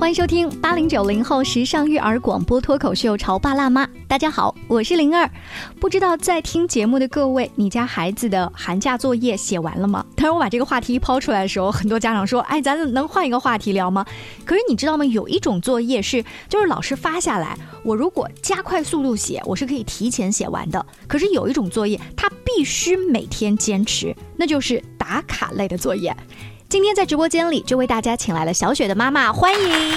欢迎收听八零九零后时尚育儿广播脱口秀《潮爸辣妈》。大家好，我是灵儿。不知道在听节目的各位，你家孩子的寒假作业写完了吗？当然，我把这个话题抛出来的时候，很多家长说：“哎，咱能换一个话题聊吗？”可是你知道吗？有一种作业是，就是老师发下来，我如果加快速度写，我是可以提前写完的。可是有一种作业，它必须每天坚持，那就是打卡类的作业。今天在直播间里就为大家请来了小雪的妈妈，欢迎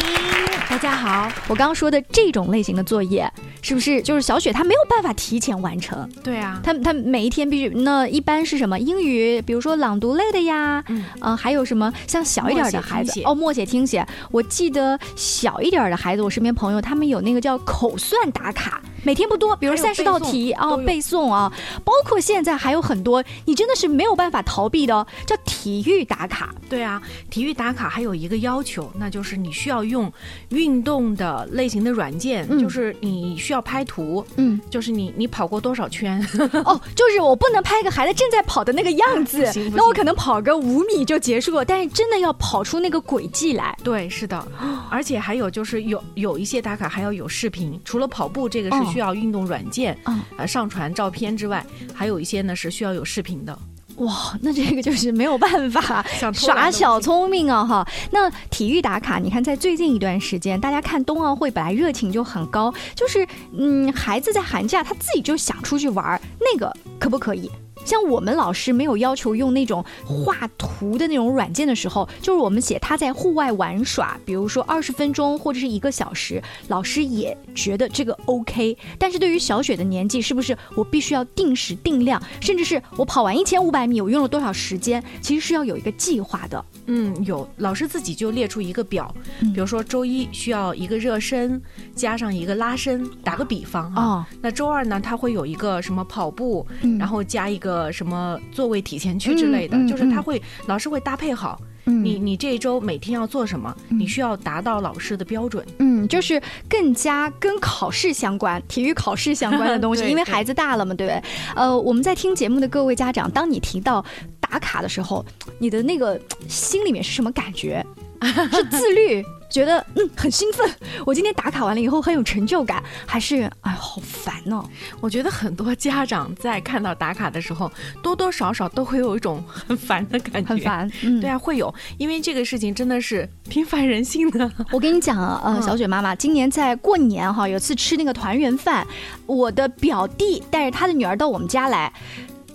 大家好。我刚刚说的这种类型的作业，是不是就是小雪她没有办法提前完成？对啊，她她每一天必须那一般是什么英语，比如说朗读类的呀，嗯，还有什么像小一点的孩子哦，默写听写。我记得小一点的孩子，我身边朋友他们有那个叫口算打卡。每天不多，比如三十道题啊，背诵啊，包括现在还有很多，你真的是没有办法逃避的，叫体育打卡。对啊，体育打卡还有一个要求，那就是你需要用运动的类型的软件，就是你需要拍图，嗯，就是你你跑过多少圈？哦，就是我不能拍个孩子正在跑的那个样子，那我可能跑个五米就结束了，但是真的要跑出那个轨迹来。对，是的，而且还有就是有有一些打卡还要有视频，除了跑步这个是。需要运动软件啊，上传照片之外，还有一些呢是需要有视频的。哇，那这个就是没有办法 耍小聪明啊哈。那体育打卡，你看在最近一段时间，大家看冬奥会本来热情就很高，就是嗯，孩子在寒假他自己就想出去玩，那个可不可以？像我们老师没有要求用那种画图的那种软件的时候，就是我们写他在户外玩耍，比如说二十分钟或者是一个小时，老师也觉得这个 OK。但是对于小雪的年纪，是不是我必须要定时定量，甚至是我跑完一千五百米，我用了多少时间，其实是要有一个计划的。嗯，有老师自己就列出一个表，比如说周一需要一个热身，加上一个拉伸，打个比方啊。那周二呢，他会有一个什么跑步，然后加一个什么座位体前屈之类的，就是他会老师会搭配好。你你这一周每天要做什么？你需要达到老师的标准。嗯，就是更加跟考试相关、体育考试相关的东西，因为孩子大了嘛，对不对？呃，我们在听节目的各位家长，当你提到打卡的时候，你的那个心里面是什么感觉？是自律？觉得嗯很兴奋，我今天打卡完了以后很有成就感，还是哎好烦呢？我觉得很多家长在看到打卡的时候，多多少少都会有一种很烦的感觉。很烦，嗯，对啊，会有，因为这个事情真的是平凡人性的。我跟你讲啊，呃，小雪妈妈今年在过年哈，有次吃那个团圆饭，我的表弟带着他的女儿到我们家来，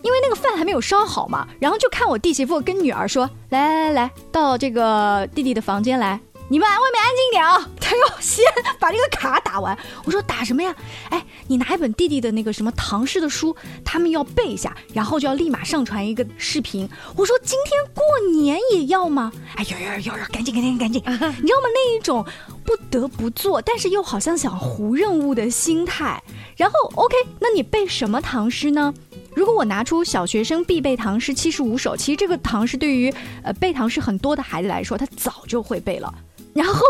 因为那个饭还没有烧好嘛，然后就看我弟媳妇跟女儿说，来来来来，到这个弟弟的房间来。你们外面安静点啊！他要先把这个卡打完。我说打什么呀？哎，你拿一本弟弟的那个什么唐诗的书，他们要背一下，然后就要立马上传一个视频。我说今天过年也要吗？哎，要要要要，赶紧赶紧赶紧！你知道吗？那一种不得不做，但是又好像想糊任务的心态。然后 OK，那你背什么唐诗呢？如果我拿出小学生必背唐诗七十五首，其实这个唐诗对于呃背唐诗很多的孩子来说，他早就会背了。然后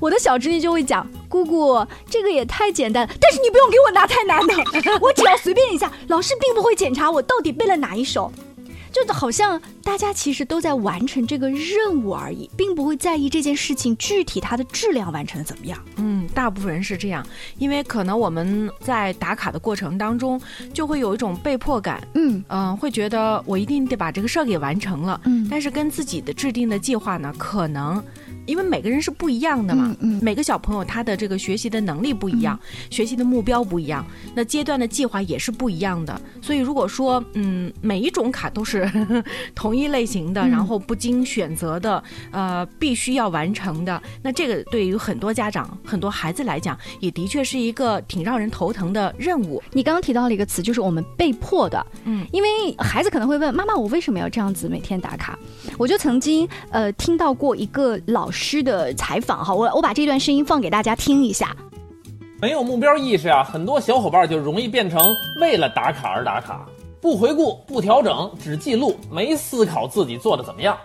我的小侄女就会讲：“姑姑，这个也太简单，但是你不用给我拿太难的，我只要随便一下，老师并不会检查我到底背了哪一首。”就好像大家其实都在完成这个任务而已，并不会在意这件事情具体它的质量完成的怎么样。嗯，大部分人是这样，因为可能我们在打卡的过程当中就会有一种被迫感。嗯嗯，会觉得我一定得把这个事儿给完成了。嗯，但是跟自己的制定的计划呢，可能。因为每个人是不一样的嘛，嗯每个小朋友他的这个学习的能力不一样，学习的目标不一样，那阶段的计划也是不一样的。所以如果说，嗯，每一种卡都是 同一类型的，然后不经选择的，呃，必须要完成的，那这个对于很多家长、很多孩子来讲，也的确是一个挺让人头疼的任务。你刚刚提到了一个词，就是我们被迫的，嗯，因为孩子可能会问妈妈，我为什么要这样子每天打卡？我就曾经呃听到过一个老。师的采访哈，我我把这段声音放给大家听一下。没有目标意识啊，很多小伙伴就容易变成为了打卡而打卡，不回顾、不调整，只记录，没思考自己做的怎么样。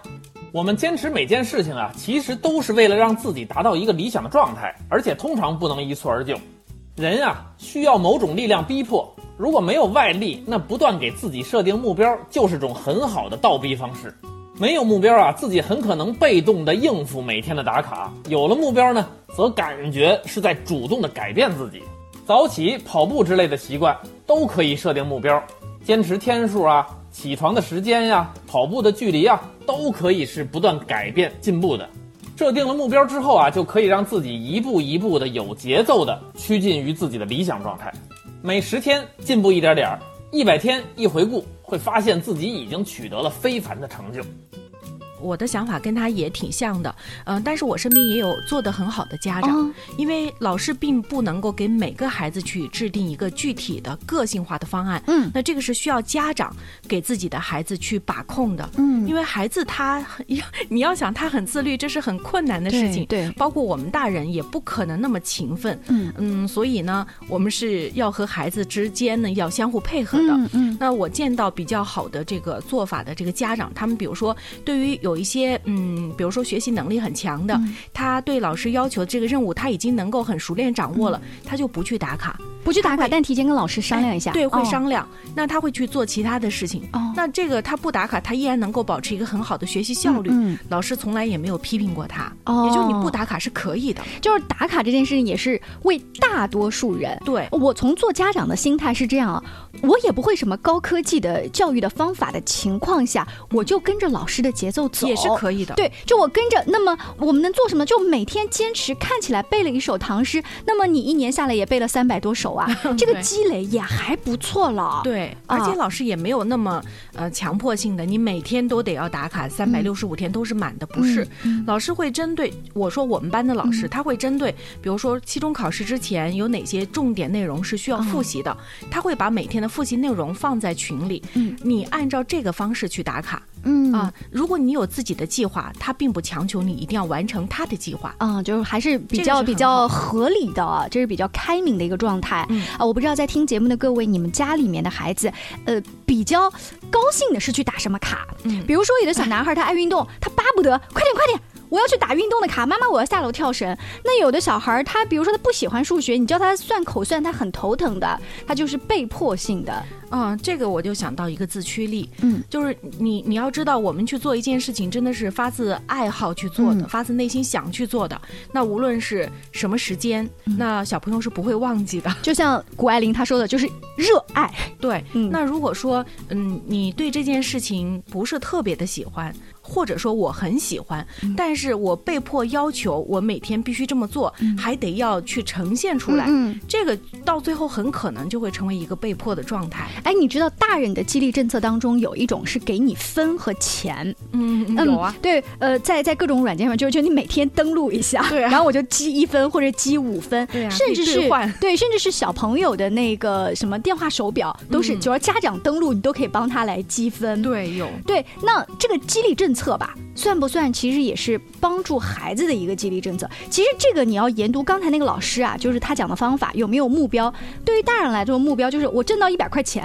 我们坚持每件事情啊，其实都是为了让自己达到一个理想的状态，而且通常不能一蹴而就。人啊，需要某种力量逼迫，如果没有外力，那不断给自己设定目标，就是种很好的倒逼方式。没有目标啊，自己很可能被动的应付每天的打卡；有了目标呢，则感觉是在主动的改变自己。早起、跑步之类的习惯都可以设定目标，坚持天数啊、起床的时间呀、跑步的距离啊，都可以是不断改变进步的。设定了目标之后啊，就可以让自己一步一步的有节奏的趋近于自己的理想状态。每十天进步一点点儿，一百天一回顾，会发现自己已经取得了非凡的成就。我的想法跟他也挺像的，嗯，但是我身边也有做得很好的家长，因为老师并不能够给每个孩子去制定一个具体的个性化的方案，嗯，那这个是需要家长给自己的孩子去把控的，嗯，因为孩子他 你要想他很自律，这是很困难的事情，对，包括我们大人也不可能那么勤奋，嗯。嗯，所以呢，我们是要和孩子之间呢要相互配合的，嗯嗯，那我见到比较好的这个做法的这个家长，他们比如说对于有一些嗯，比如说学习能力很强的，他对老师要求这个任务他已经能够很熟练掌握了，他就不去打卡，不去打卡，但提前跟老师商量一下，对，会商量。那他会去做其他的事情。哦，那这个他不打卡，他依然能够保持一个很好的学习效率。嗯，老师从来也没有批评过他。哦，也就你不打卡是可以的。就是打卡这件事情也是为大多数人。对，我从做家长的心态是这样啊，我也不会什么高科技的教育的方法的情况下，我就跟着老师的节奏走。也是可以的，对，就我跟着，那么我们能做什么？就每天坚持，看起来背了一首唐诗，那么你一年下来也背了三百多首啊，这个积累也还不错了。对，而且老师也没有那么呃强迫性的，你每天都得要打卡，三百六十五天都是满的，不是。老师会针对我说我们班的老师，他会针对，比如说期中考试之前有哪些重点内容是需要复习的，他会把每天的复习内容放在群里，嗯，你按照这个方式去打卡。嗯啊，如果你有自己的计划，他并不强求你一定要完成他的计划。嗯，就是还是比较比较合理的，这是比较开明的一个状态。啊，我不知道在听节目的各位，你们家里面的孩子，呃，比较高兴的是去打什么卡？嗯，比如说有的小男孩他爱运动，他巴不得快点快点。我要去打运动的卡，妈妈，我要下楼跳绳。那有的小孩他比如说他不喜欢数学，你教他算口算，他很头疼的，他就是被迫性的。嗯，这个我就想到一个自驱力，嗯，就是你你要知道，我们去做一件事情，真的是发自爱好去做的，发自内心想去做的。那无论是什么时间，那小朋友是不会忘记的。就像谷爱凌她说的，就是热爱。对，那如果说，嗯，你对这件事情不是特别的喜欢。或者说我很喜欢，但是我被迫要求我每天必须这么做，还得要去呈现出来。这个到最后很可能就会成为一个被迫的状态。哎，你知道大人的激励政策当中有一种是给你分和钱。嗯，有啊。对，呃，在在各种软件上，就就你每天登录一下，对，然后我就积一分或者积五分，对甚至是对，甚至是小朋友的那个什么电话手表，都是只要家长登录，你都可以帮他来积分。对，有。对，那这个激励政策。策吧，算不算？其实也是帮助孩子的一个激励政策。其实这个你要研读刚才那个老师啊，就是他讲的方法有没有目标？对于大人来说，目标就是我挣到一百块钱，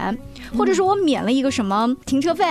或者说我免了一个什么停车费，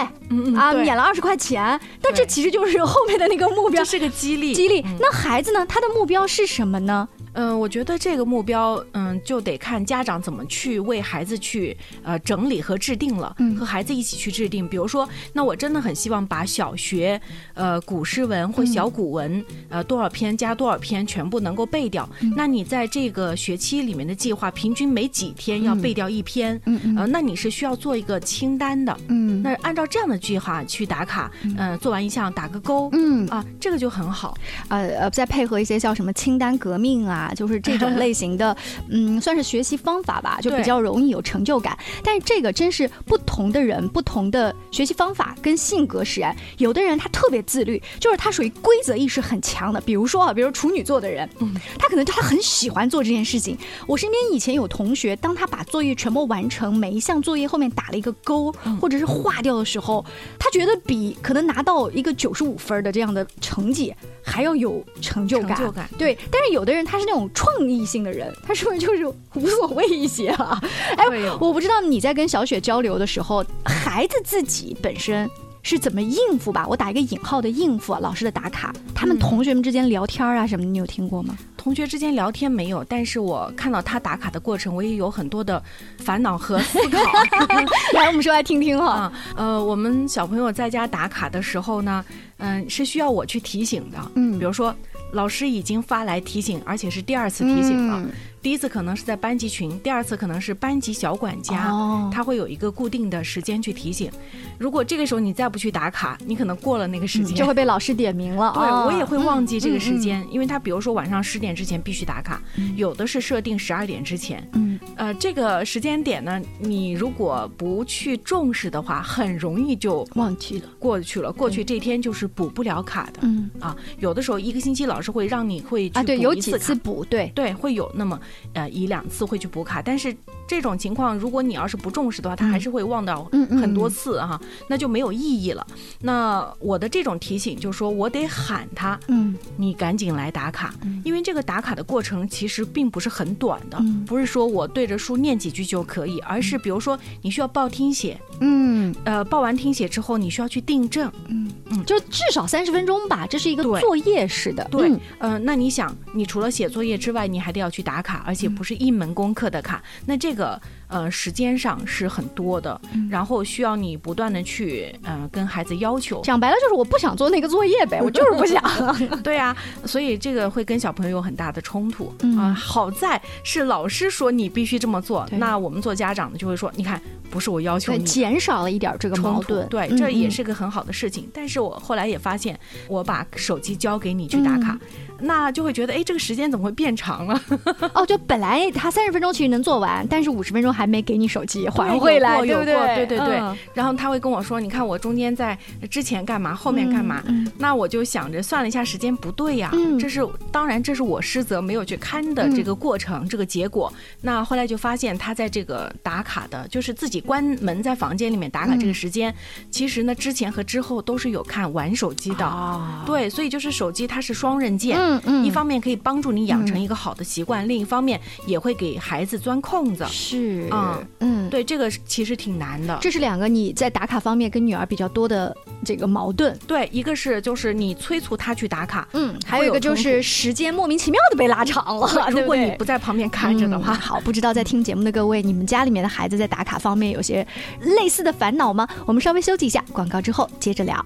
啊，免了二十块钱。但这其实就是后面的那个目标，这是个激励。激励。那孩子呢？他的目标是什么呢？嗯，我觉得这个目标，嗯，就得看家长怎么去为孩子去呃整理和制定了，和孩子一起去制定。比如说，那我真的很希望把小学呃古诗文或小古文呃多少篇加多少篇全部能够背掉。那你在这个学期里面的计划，平均每几天要背掉一篇，呃，那你是需要做一个清单的。嗯，那按照这样的计划去打卡，嗯，做完一项打个勾，嗯啊，这个就很好。呃呃，再配合一些叫什么清单革命啊。啊，就是这种类型的，嗯，算是学习方法吧，就比较容易有成就感。但是这个真是不同的人，不同的学习方法跟性格使然。有的人他特别自律，就是他属于规则意识很强的。比如说啊，比如处女座的人，嗯，他可能他很喜欢做这件事情。我身边以前有同学，当他把作业全部完成，每一项作业后面打了一个勾，或者是划掉的时候，他觉得比可能拿到一个九十五分的这样的成绩还要有成就感。成就感，对。但是有的人他是。那种创意性的人，他是不是就是无所谓一些啊？哎，我不知道你在跟小雪交流的时候，孩子自己本身是怎么应付吧？我打一个引号的应付老师的打卡，他们同学们之间聊天啊什么的，你有听过吗？同学之间聊天没有，但是我看到他打卡的过程，我也有很多的烦恼和思考。来，我们说来听听哈。呃，我们小朋友在家打卡的时候呢，嗯，是需要我去提醒的。嗯，比如说老师已经发来提醒，而且是第二次提醒了。第一次可能是在班级群，第二次可能是班级小管家，哦他会有一个固定的时间去提醒。如果这个时候你再不去打卡，你可能过了那个时间就会被老师点名了。对我也会忘记这个时间，因为他比如说晚上十点之前必须打卡，有的是设定十二点之前。嗯，呃，这个时间点呢，你如果不去重视的话，很容易就忘记了，过去了。过去这天就是补不了卡的。嗯。啊，有的时候一个星期老师会让你会啊，对，有几次补，对。对，会有那么。呃，一两次会去补卡，但是这种情况，如果你要是不重视的话，他还是会忘掉很多次哈，那就没有意义了。那我的这种提醒就是说，我得喊他，嗯，你赶紧来打卡，因为这个打卡的过程其实并不是很短的，不是说我对着书念几句就可以，而是比如说你需要报听写，嗯，呃，报完听写之后，你需要去订正，嗯嗯，就至少三十分钟吧，这是一个作业式的，对，呃，那你想，你除了写作业之外，你还得要去打卡，而且不是一门功课的卡，那这个。呃，时间上是很多的，然后需要你不断的去，呃，跟孩子要求。讲白了就是我不想做那个作业呗，我就是不想。对啊，所以这个会跟小朋友有很大的冲突啊。好在是老师说你必须这么做，那我们做家长的就会说，你看不是我要求你，减少了一点这个矛盾。对，这也是个很好的事情。但是我后来也发现，我把手机交给你去打卡。那就会觉得，哎，这个时间怎么会变长了？哦，就本来他三十分钟其实能做完，但是五十分钟还没给你手机还回来，对不对？对对对。然后他会跟我说：“你看我中间在之前干嘛，后面干嘛？”那我就想着算了一下时间不对呀，这是当然这是我失责没有去看的这个过程，这个结果。那后来就发现他在这个打卡的，就是自己关门在房间里面打卡这个时间，其实呢之前和之后都是有看玩手机的。对，所以就是手机它是双刃剑。一方面可以帮助你养成一个好的习惯，另一方面也会给孩子钻空子。是啊，嗯，对，这个其实挺难的。这是两个你在打卡方面跟女儿比较多的这个矛盾。对，一个是就是你催促她去打卡，嗯，还有一个就是时间莫名其妙的被拉长了。如果你不在旁边看着的话，好，不知道在听节目的各位，你们家里面的孩子在打卡方面有些类似的烦恼吗？我们稍微休息一下，广告之后接着聊。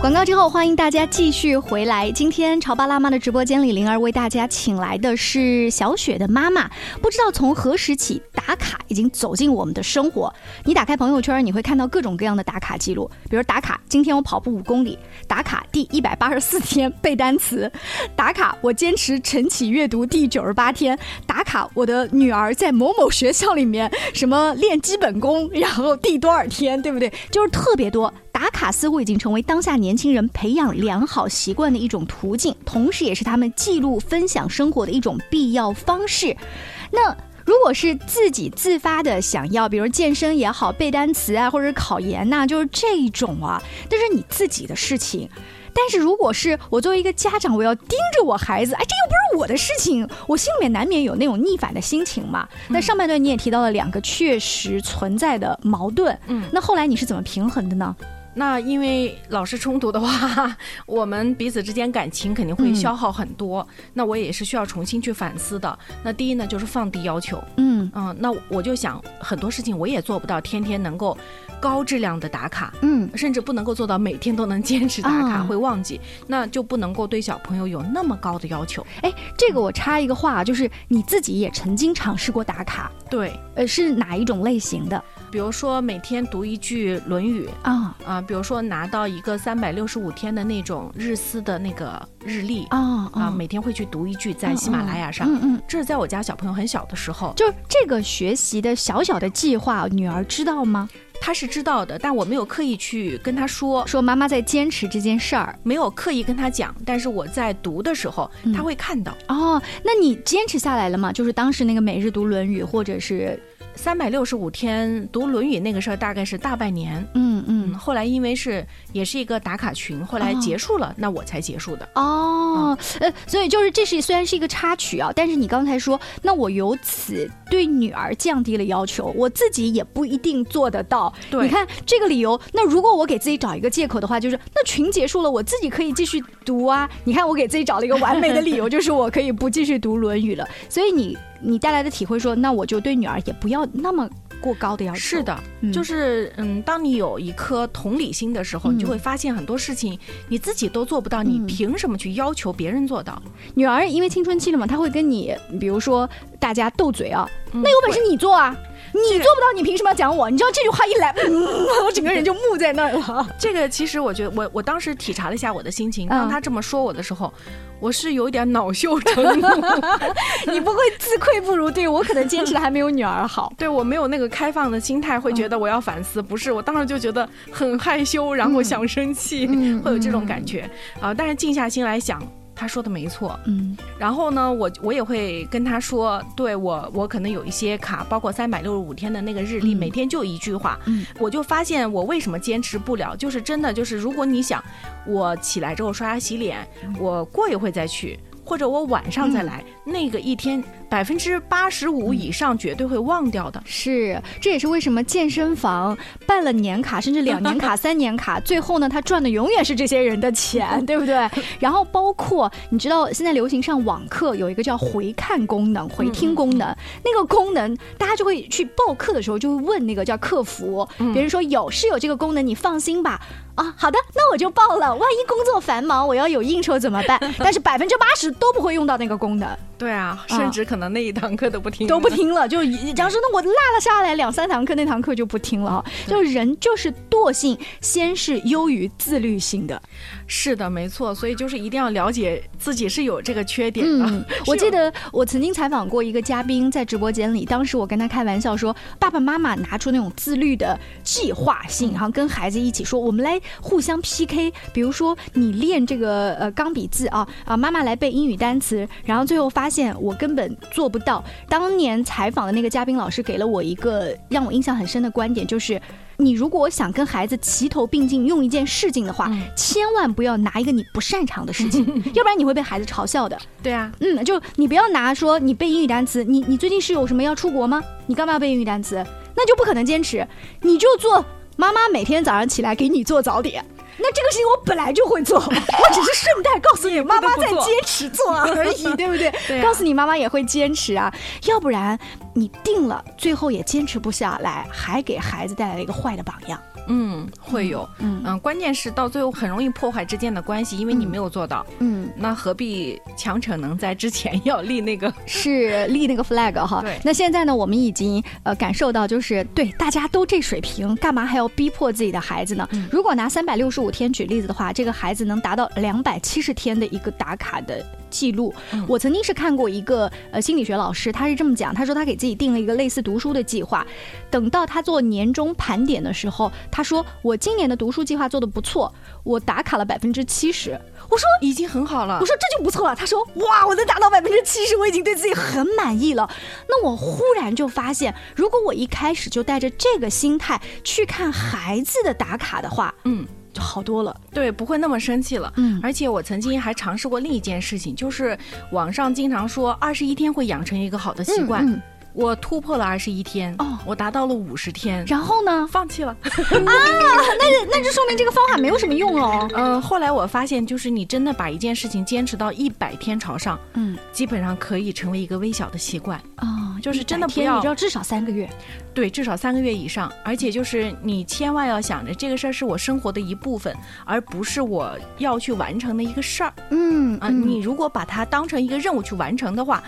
广告之后，欢迎大家继续回来。今天潮爸辣妈的直播间里，灵儿为大家请来的是小雪的妈妈。不知道从何时起，打卡已经走进我们的生活。你打开朋友圈，你会看到各种各样的打卡记录，比如打卡今天我跑步五公里，打卡第一百八十四天背单词，打卡我坚持晨起阅读第九十八天，打卡我的女儿在某某学校里面什么练基本功，然后第多少天，对不对？就是特别多。打卡似乎已经成为当下年轻人培养良好习惯的一种途径，同时也是他们记录分享生活的一种必要方式。那如果是自己自发的想要，比如健身也好，背单词啊，或者考研呐，就是这种啊，那是你自己的事情。但是如果是我作为一个家长，我要盯着我孩子，哎，这又不是我的事情，我心里面难免有那种逆反的心情嘛。那上半段你也提到了两个确实存在的矛盾，嗯，那后来你是怎么平衡的呢？那因为老是冲突的话，我们彼此之间感情肯定会消耗很多。那我也是需要重新去反思的。那第一呢，就是放低要求。嗯嗯，那我就想很多事情我也做不到，天天能够高质量的打卡。嗯，甚至不能够做到每天都能坚持打卡，会忘记。那就不能够对小朋友有那么高的要求。哎，这个我插一个话，就是你自己也曾经尝试过打卡。对，呃，是哪一种类型的？比如说每天读一句《论语》啊啊，比如说拿到一个三百六十五天的那种日思的那个日历啊啊，每天会去读一句，在喜马拉雅上。嗯嗯，这是在我家小朋友很小的时候，就这个学习的小小的计划，女儿知道吗？她是知道的，但我没有刻意去跟她说，说妈妈在坚持这件事儿，没有刻意跟她讲。但是我在读的时候，她会看到。哦，那你坚持下来了吗？就是当时那个每日读《论语》，或者是。三百六十五天读《论语》那个事儿大概是大半年，后来因为是也是一个打卡群，后来结束了，那我才结束的。哦，呃，所以就是这是虽然是一个插曲啊，但是你刚才说，那我由此对女儿降低了要求，我自己也不一定做得到。对，你看这个理由，那如果我给自己找一个借口的话，就是那群结束了，我自己可以继续读啊。你看我给自己找了一个完美的理由，就是我可以不继续读《论语》了。所以你你带来的体会说，那我就对女儿也不要那么。过高的要求。是的，就是嗯，当你有一颗同理心的时候，你就会发现很多事情你自己都做不到，你凭什么去要求别人做到？女儿因为青春期了嘛，她会跟你，比如说大家斗嘴啊，那有本事你做啊。你做不到，你凭什么要讲我？你知道这句话一来，我整个人就木在那儿了。这个其实我觉得，我我当时体察了一下我的心情。当他这么说我的时候，我是有点恼羞成怒。你不会自愧不如？对我可能坚持的还没有女儿好。对我没有那个开放的心态，会觉得我要反思。不是，我当时就觉得很害羞，然后想生气，会有这种感觉啊。但是静下心来想。他说的没错，嗯，然后呢，我我也会跟他说，对我我可能有一些卡，包括三百六十五天的那个日历，每天就一句话，嗯，我就发现我为什么坚持不了，就是真的就是如果你想，我起来之后刷牙洗脸，我过一会再去。或者我晚上再来，那个一天百分之八十五以上绝对会忘掉的。是，这也是为什么健身房办了年卡，甚至两年卡、三年卡，最后呢，他赚的永远是这些人的钱，对不对？然后包括你知道，现在流行上网课有一个叫回看功能、回听功能，那个功能大家就会去报课的时候就会问那个叫客服，别人说有是有这个功能，你放心吧。啊，好的，那我就报了。万一工作繁忙，我要有应酬怎么办？但是百分之八十都不会用到那个功能。对啊，甚至可能那一堂课都不听，都不听了。就 假如说，那我落了下来两三堂课，那堂课就不听了。就人就是惰性，先是优于自律性的。是的，没错。所以就是一定要了解自己是有这个缺点的。我记得我曾经采访过一个嘉宾，在直播间里，当时我跟他开玩笑说，爸爸妈妈拿出那种自律的计划性，然后跟孩子一起说，我们来。互相 PK，比如说你练这个呃钢笔字啊啊，妈妈来背英语单词，然后最后发现我根本做不到。当年采访的那个嘉宾老师给了我一个让我印象很深的观点，就是你如果想跟孩子齐头并进用一件事情的话，千万不要拿一个你不擅长的事情，要不然你会被孩子嘲笑的。对啊，嗯，就你不要拿说你背英语单词，你你最近是有什么要出国吗？你干嘛要背英语单词？那就不可能坚持，你就做。妈妈每天早上起来给你做早点，那这个事情我本来就会做，我只是顺带告诉你，妈妈在坚持做而已，对不对？告诉你妈妈也会坚持啊，要不然你定了，最后也坚持不下来，还给孩子带来了一个坏的榜样。嗯，会有，嗯嗯，关键是到最后很容易破坏之间的关系，因为你没有做到，嗯，那何必强逞能在之前要立那个 是立那个 flag 哈？对，那现在呢，我们已经呃感受到，就是对大家都这水平，干嘛还要逼迫自己的孩子呢？如果拿三百六十五天举例子的话，这个孩子能达到两百七十天的一个打卡的。记录，我曾经是看过一个呃心理学老师，他是这么讲，他说他给自己定了一个类似读书的计划，等到他做年终盘点的时候，他说我今年的读书计划做的不错，我打卡了百分之七十，我说已经很好了，我说这就不错了，他说哇，我能达到百分之七十，我已经对自己很满意了。那我忽然就发现，如果我一开始就带着这个心态去看孩子的打卡的话，嗯。好多了，对，不会那么生气了。嗯，而且我曾经还尝试过另一件事情，就是网上经常说二十一天会养成一个好的习惯。我突破了二十一天，哦，我达到了五十天，然后呢，放弃了。啊，那那就说明这个方法没有什么用哦。嗯，后来我发现，就是你真的把一件事情坚持到一百天朝上，嗯，基本上可以成为一个微小的习惯。哦，就是真的不要，你知道至少三个月。对，至少三个月以上，而且就是你千万要想着这个事儿是我生活的一部分，而不是我要去完成的一个事儿。嗯啊，你如果把它当成一个任务去完成的话，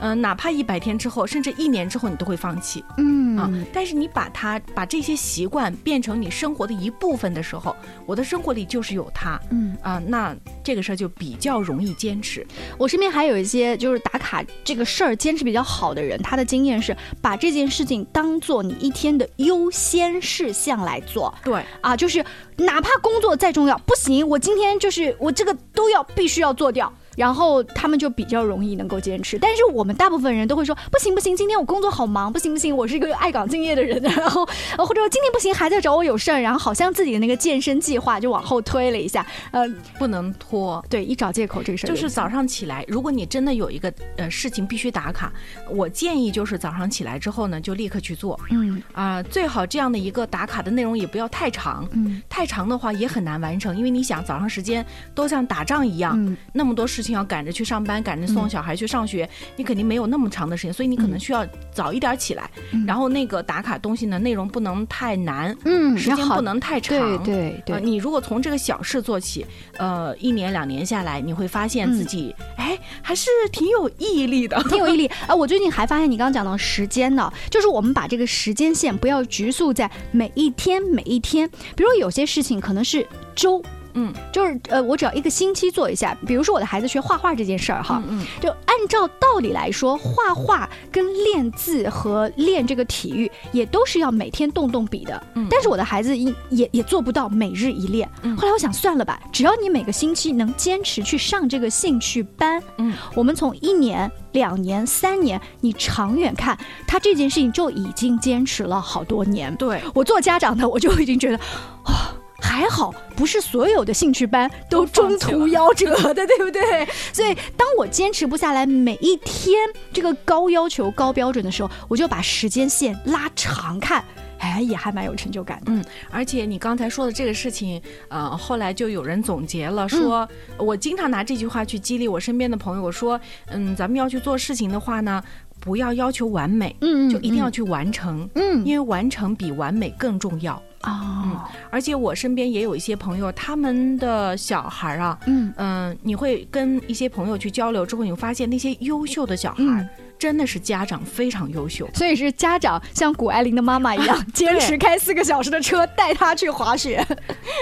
嗯，哪怕一百天之后，甚至一年之后，你都会放弃。嗯啊，但是你把它把这些习惯变成你生活的一部分的时候，我的生活里就是有它。嗯啊，那这个事儿就比较容易坚持。我身边还有一些就是打卡这个事儿坚持比较好的人，他的经验是把这件事情当做。你一天的优先事项来做，对啊，就是哪怕工作再重要，不行，我今天就是我这个都要必须要做掉。然后他们就比较容易能够坚持。但是我们大部分人都会说不行不行，今天我工作好忙，不行不行，我是一个爱岗敬业的人，然后 或者说今天不行，还在找我有事儿，然后好像自己的那个健身计划就往后推了一下，呃，不能拖，对，一找借口这个事儿就是早上起来，如果你真的有一个呃事情必须打卡，我建议就是早上起来之后呢，就立刻去做，嗯。啊，最好这样的一个打卡的内容也不要太长，嗯，太长的话也很难完成，因为你想早上时间都像打仗一样，那么多事情要赶着去上班，赶着送小孩去上学，你肯定没有那么长的时间，所以你可能需要早一点起来，然后那个打卡东西呢，内容不能太难，嗯，时间不能太长，对对对，你如果从这个小事做起，呃，一年两年下来，你会发现自己，哎，还是挺有毅力的，挺有毅力。啊，我最近还发现你刚刚讲到时间呢，就是我们把这个时间线不要局促在每一天每一天，比如有些事情可能是周。嗯，就是呃，我只要一个星期做一下，比如说我的孩子学画画这件事儿哈，嗯，就按照道理来说，画画跟练字和练这个体育也都是要每天动动笔的，嗯，但是我的孩子也也也做不到每日一练。后来我想算了吧，只要你每个星期能坚持去上这个兴趣班，嗯，我们从一年、两年、三年，你长远看，他这件事情就已经坚持了好多年。对我做家长的，我就已经觉得，啊。还好，不是所有的兴趣班都中途夭折的，对不对？所以，当我坚持不下来每一天这个高要求、高标准的时候，我就把时间线拉长看，哎，也还蛮有成就感的。嗯，而且你刚才说的这个事情，呃，后来就有人总结了，说我经常拿这句话去激励我身边的朋友，我说，嗯，咱们要去做事情的话呢，不要要求完美，嗯，就一定要去完成，嗯，因为完成比完美更重要。啊，而且我身边也有一些朋友，他们的小孩啊，嗯。嗯，你会跟一些朋友去交流之后，你会发现那些优秀的小孩。真的是家长非常优秀，所以是家长像谷爱凌的妈妈一样，坚持开四个小时的车带他去滑雪，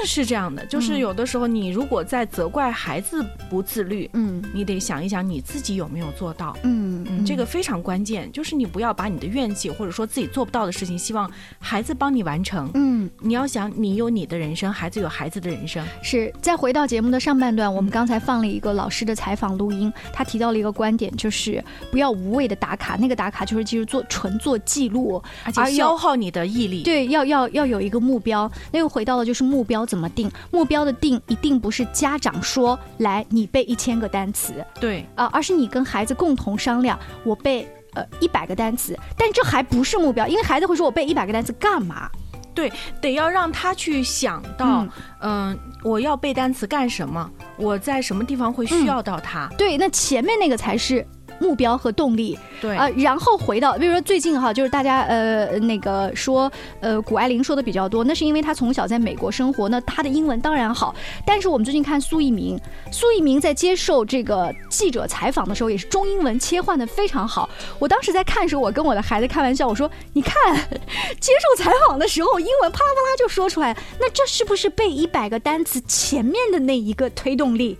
是这样的。就是有的时候，你如果在责怪孩子不自律，嗯，你得想一想你自己有没有做到，嗯嗯，这个非常关键。就是你不要把你的怨气或者说自己做不到的事情，希望孩子帮你完成，嗯，你要想你有你的人生，孩子有孩子的人生。是。再回到节目的上半段，我们刚才放了一个老师的采访录音，他提到了一个观点，就是不要无谓。的打卡，那个打卡就是其实做纯做记录，而且消耗你的毅力。对，要要要有一个目标。那又回到了就是目标怎么定？目标的定一定不是家长说来你背一千个单词，对啊，而是你跟孩子共同商量，我背呃一百个单词。但这还不是目标，因为孩子会说我背一百个单词干嘛？对，得要让他去想到，嗯，我要背单词干什么？我在什么地方会需要到它？对，那前面那个才是。目标和动力，对啊，然后回到，比如说最近哈，就是大家呃那个说呃谷爱凌说的比较多，那是因为她从小在美国生活，那她的英文当然好。但是我们最近看苏翊鸣，苏翊鸣在接受这个记者采访的时候，也是中英文切换的非常好。我当时在看的时候，我跟我的孩子开玩笑，我说你看接受采访的时候，英文啪啦啪啦就说出来，那这是不是背一百个单词前面的那一个推动力？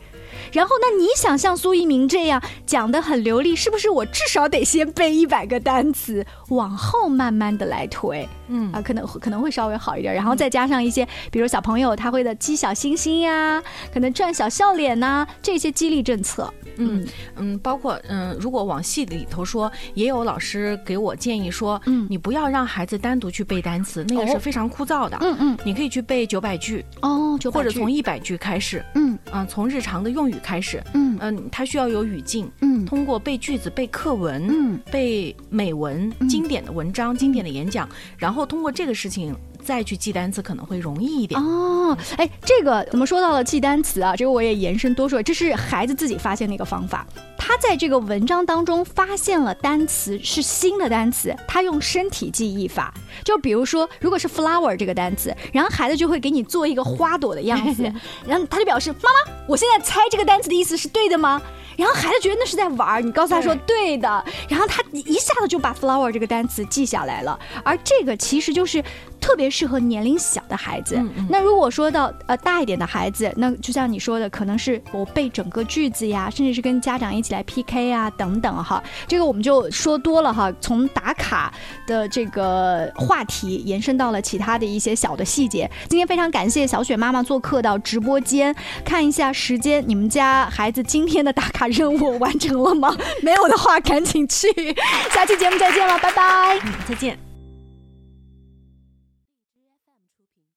然后，那你想像苏一鸣这样讲的很流利，是不是？我至少得先背一百个单词，往后慢慢的来推，嗯啊，可能可能会稍微好一点。然后再加上一些，比如小朋友他会的积小星星呀，可能赚小笑脸呐，这些激励政策。嗯嗯，包括嗯，如果往细里头说，也有老师给我建议说，嗯，你不要让孩子单独去背单词，那个是非常枯燥的。嗯嗯，你可以去背九百句哦，或者从一百句开始。嗯啊，从日常的用语开始。嗯嗯，它需要有语境。嗯，通过背句子、背课文、嗯，背美文、经典的文章、经典的演讲，然后通过这个事情。再去记单词可能会容易一点哦。哎，这个怎么说到了记单词啊？这个我也延伸多说，这是孩子自己发现的一个方法。他在这个文章当中发现了单词是新的单词，他用身体记忆法。就比如说，如果是 flower 这个单词，然后孩子就会给你做一个花朵的样子，然后他就表示：“妈妈，我现在猜这个单词的意思是对的吗？”然后孩子觉得那是在玩儿，你告诉他说对的，然后他一下子就把 flower 这个单词记下来了。而这个其实就是。特别适合年龄小的孩子。那如果说到呃大一点的孩子，那就像你说的，可能是我背整个句子呀，甚至是跟家长一起来 PK 啊等等哈。这个我们就说多了哈，从打卡的这个话题延伸到了其他的一些小的细节。今天非常感谢小雪妈妈做客到直播间，看一下时间，你们家孩子今天的打卡任务完成了吗？没有的话赶紧去。下期节目再见了，拜拜，再见。